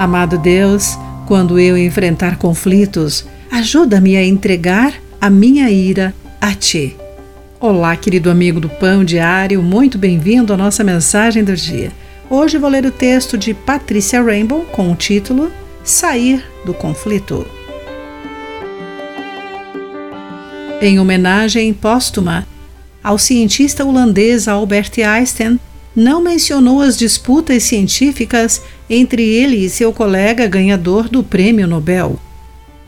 Amado Deus, quando eu enfrentar conflitos, ajuda-me a entregar a minha ira a Ti. Olá, querido amigo do Pão Diário, muito bem-vindo à nossa mensagem do dia. Hoje vou ler o texto de Patrícia Rainbow com o título Sair do Conflito. Em homenagem póstuma ao cientista holandês Albert Einstein, não mencionou as disputas científicas entre ele e seu colega ganhador do Prêmio Nobel.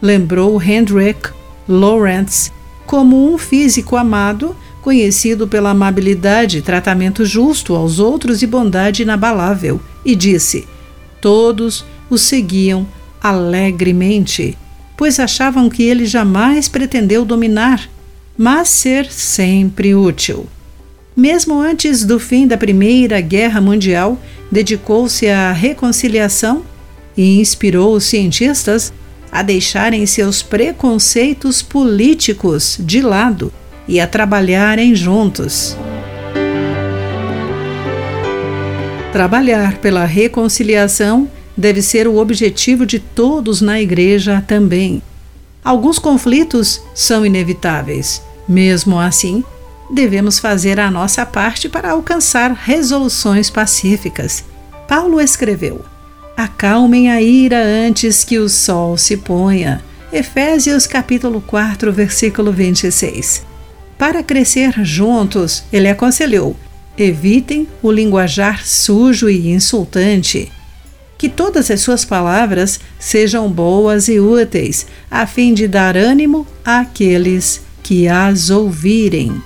Lembrou Hendrik Lorentz como um físico amado, conhecido pela amabilidade tratamento justo aos outros e bondade inabalável, e disse: Todos o seguiam alegremente, pois achavam que ele jamais pretendeu dominar, mas ser sempre útil. Mesmo antes do fim da Primeira Guerra Mundial, dedicou-se à reconciliação e inspirou os cientistas a deixarem seus preconceitos políticos de lado e a trabalharem juntos. Trabalhar pela reconciliação deve ser o objetivo de todos na Igreja também. Alguns conflitos são inevitáveis. Mesmo assim, devemos fazer a nossa parte para alcançar resoluções pacíficas. Paulo escreveu: Acalmem a ira antes que o sol se ponha. Efésios capítulo 4, versículo 26. Para crescer juntos, ele aconselhou: evitem o linguajar sujo e insultante. Que todas as suas palavras sejam boas e úteis, a fim de dar ânimo àqueles que as ouvirem.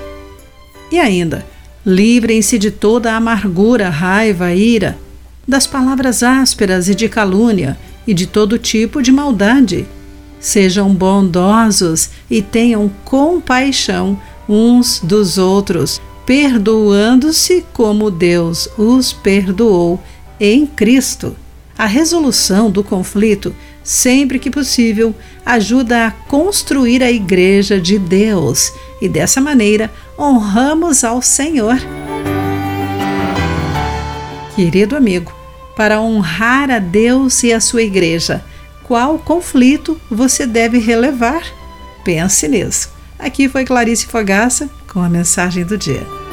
E ainda, livrem-se de toda a amargura, raiva, ira, das palavras ásperas e de calúnia e de todo tipo de maldade. Sejam bondosos e tenham compaixão uns dos outros, perdoando-se como Deus os perdoou em Cristo. A resolução do conflito, sempre que possível, ajuda a construir a Igreja de Deus e dessa maneira honramos ao Senhor. Querido amigo, para honrar a Deus e a sua Igreja, qual conflito você deve relevar? Pense nisso. Aqui foi Clarice Fogaça com a mensagem do dia.